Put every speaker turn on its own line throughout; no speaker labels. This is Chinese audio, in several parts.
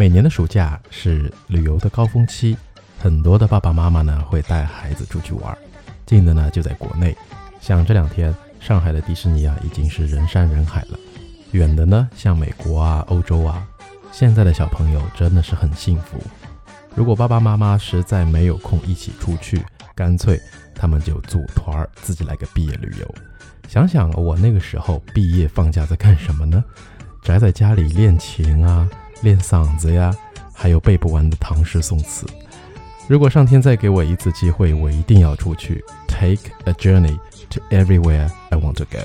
每年的暑假是旅游的高峰期，很多的爸爸妈妈呢会带孩子出去玩。近的呢就在国内，像这两天上海的迪士尼啊已经是人山人海了。远的呢像美国啊、欧洲啊，现在的小朋友真的是很幸福。如果爸爸妈妈实在没有空一起出去，干脆他们就组团儿自己来个毕业旅游。想想我那个时候毕业放假在干什么呢？宅在家里练琴啊。练嗓子呀，还有背不完的唐诗宋词。如果上天再给我一次机会，我一定要出去，take a journey to everywhere I want to go。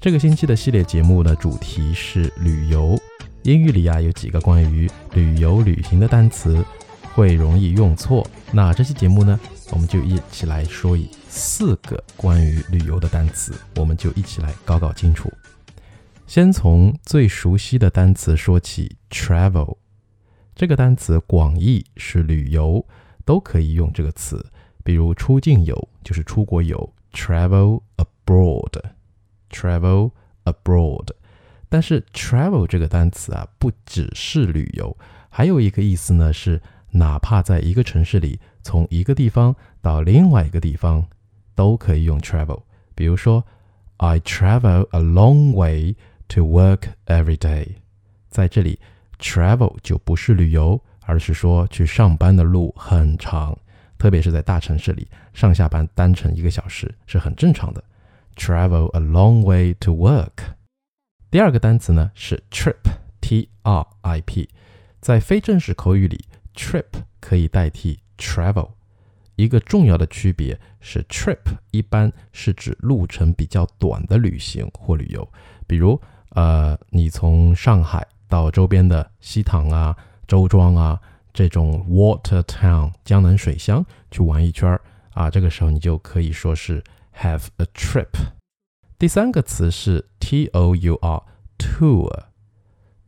这个星期的系列节目呢主题是旅游。英语里啊有几个关于旅游旅行的单词会容易用错，那这期节目呢，我们就一起来说一四个关于旅游的单词，我们就一起来搞搞清楚。先从最熟悉的单词说起，travel 这个单词广义是旅游，都可以用这个词。比如出境游就是出国游，travel abroad，travel abroad。但是 travel 这个单词啊，不只是旅游，还有一个意思呢，是哪怕在一个城市里，从一个地方到另外一个地方，都可以用 travel。比如说，I travel a long way。To work every day，在这里，travel 就不是旅游，而是说去上班的路很长，特别是在大城市里，上下班单程一个小时是很正常的。Travel a long way to work。第二个单词呢是 trip，T R I P，在非正式口语里，trip 可以代替 travel。一个重要的区别是，trip 一般是指路程比较短的旅行或旅游，比如。呃，你从上海到周边的西塘啊、周庄啊这种 water town 江南水乡去玩一圈啊，这个时候你就可以说是 have a trip。第三个词是 t o u r tour，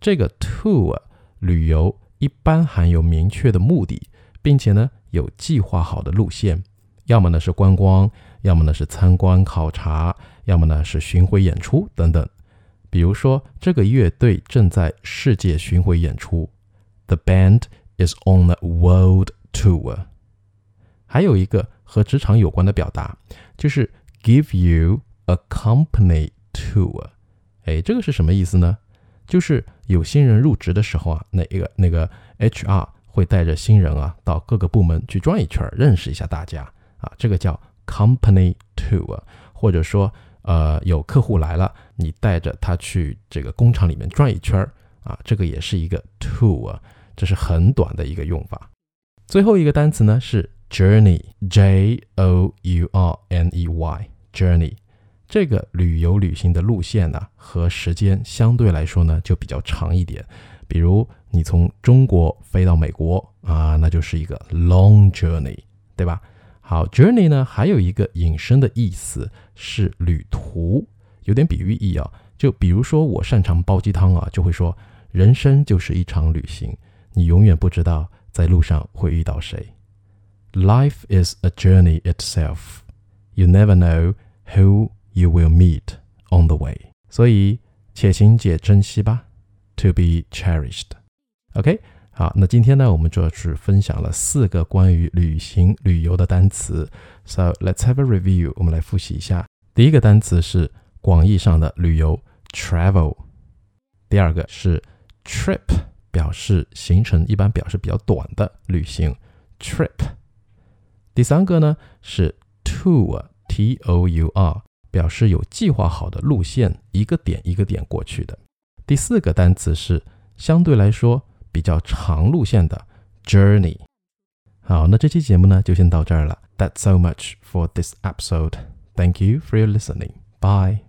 这个 tour 旅游一般含有明确的目的，并且呢有计划好的路线，要么呢是观光，要么呢是参观考察，要么呢是巡回演出等等。比如说，这个乐队正在世界巡回演出，The band is on a world tour。还有一个和职场有关的表达，就是 give you a company tour。哎，这个是什么意思呢？就是有新人入职的时候啊，那一个那个 HR 会带着新人啊到各个部门去转一圈，认识一下大家啊，这个叫 company tour，或者说。呃，有客户来了，你带着他去这个工厂里面转一圈儿啊，这个也是一个 tour，这是很短的一个用法。最后一个单词呢是 journey，J O U R N E Y，journey，这个旅游旅行的路线呢和时间相对来说呢就比较长一点。比如你从中国飞到美国啊，那就是一个 long journey，对吧？好，journey 呢还有一个引申的意思是旅途，有点比喻意啊。就比如说我擅长煲鸡汤啊，就会说人生就是一场旅行，你永远不知道在路上会遇到谁。Life is a journey itself. You never know who you will meet on the way. 所以且行且珍惜吧，to be cherished. OK。好，那今天呢，我们主要是分享了四个关于旅行旅游的单词。So let's have a review。我们来复习一下。第一个单词是广义上的旅游，travel。第二个是 trip，表示行程一般表示比较短的旅行，trip。第三个呢是 tour，t o u r，表示有计划好的路线，一个点一个点过去的。第四个单词是相对来说。比较长路线的 journey。好，那这期节目呢就先到这儿了。That's so much for this episode. Thank you for your listening. Bye.